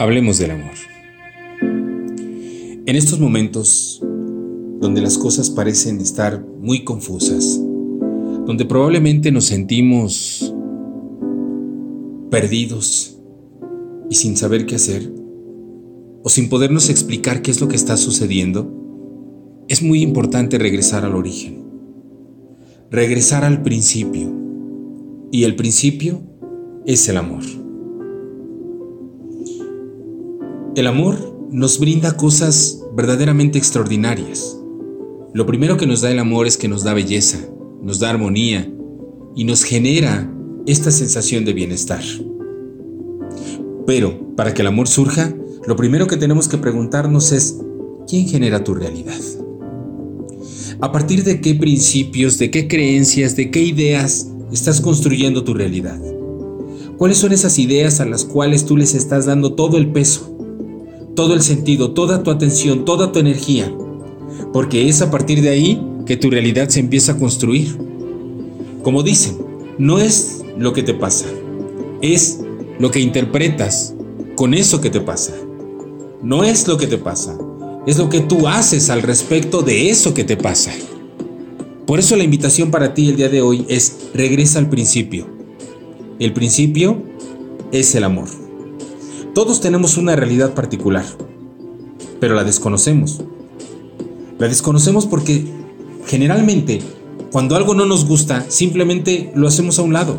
Hablemos del amor. En estos momentos donde las cosas parecen estar muy confusas, donde probablemente nos sentimos perdidos y sin saber qué hacer, o sin podernos explicar qué es lo que está sucediendo, es muy importante regresar al origen, regresar al principio. Y el principio es el amor. El amor nos brinda cosas verdaderamente extraordinarias. Lo primero que nos da el amor es que nos da belleza, nos da armonía y nos genera esta sensación de bienestar. Pero para que el amor surja, lo primero que tenemos que preguntarnos es, ¿quién genera tu realidad? ¿A partir de qué principios, de qué creencias, de qué ideas estás construyendo tu realidad? ¿Cuáles son esas ideas a las cuales tú les estás dando todo el peso? Todo el sentido, toda tu atención, toda tu energía, porque es a partir de ahí que tu realidad se empieza a construir. Como dicen, no es lo que te pasa, es lo que interpretas con eso que te pasa. No es lo que te pasa, es lo que tú haces al respecto de eso que te pasa. Por eso la invitación para ti el día de hoy es regresa al principio. El principio es el amor. Todos tenemos una realidad particular, pero la desconocemos. La desconocemos porque generalmente cuando algo no nos gusta, simplemente lo hacemos a un lado.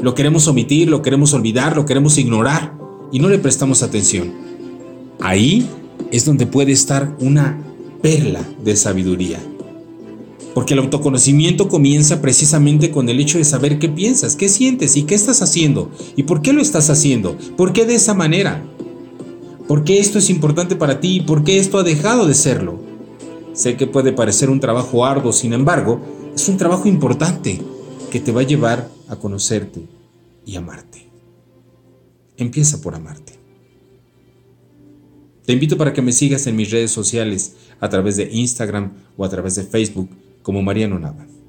Lo queremos omitir, lo queremos olvidar, lo queremos ignorar y no le prestamos atención. Ahí es donde puede estar una perla de sabiduría. Porque el autoconocimiento comienza precisamente con el hecho de saber qué piensas, qué sientes y qué estás haciendo y por qué lo estás haciendo, por qué de esa manera, por qué esto es importante para ti y por qué esto ha dejado de serlo. Sé que puede parecer un trabajo arduo, sin embargo, es un trabajo importante que te va a llevar a conocerte y amarte. Empieza por amarte. Te invito para que me sigas en mis redes sociales a través de Instagram o a través de Facebook como Mariano Nava.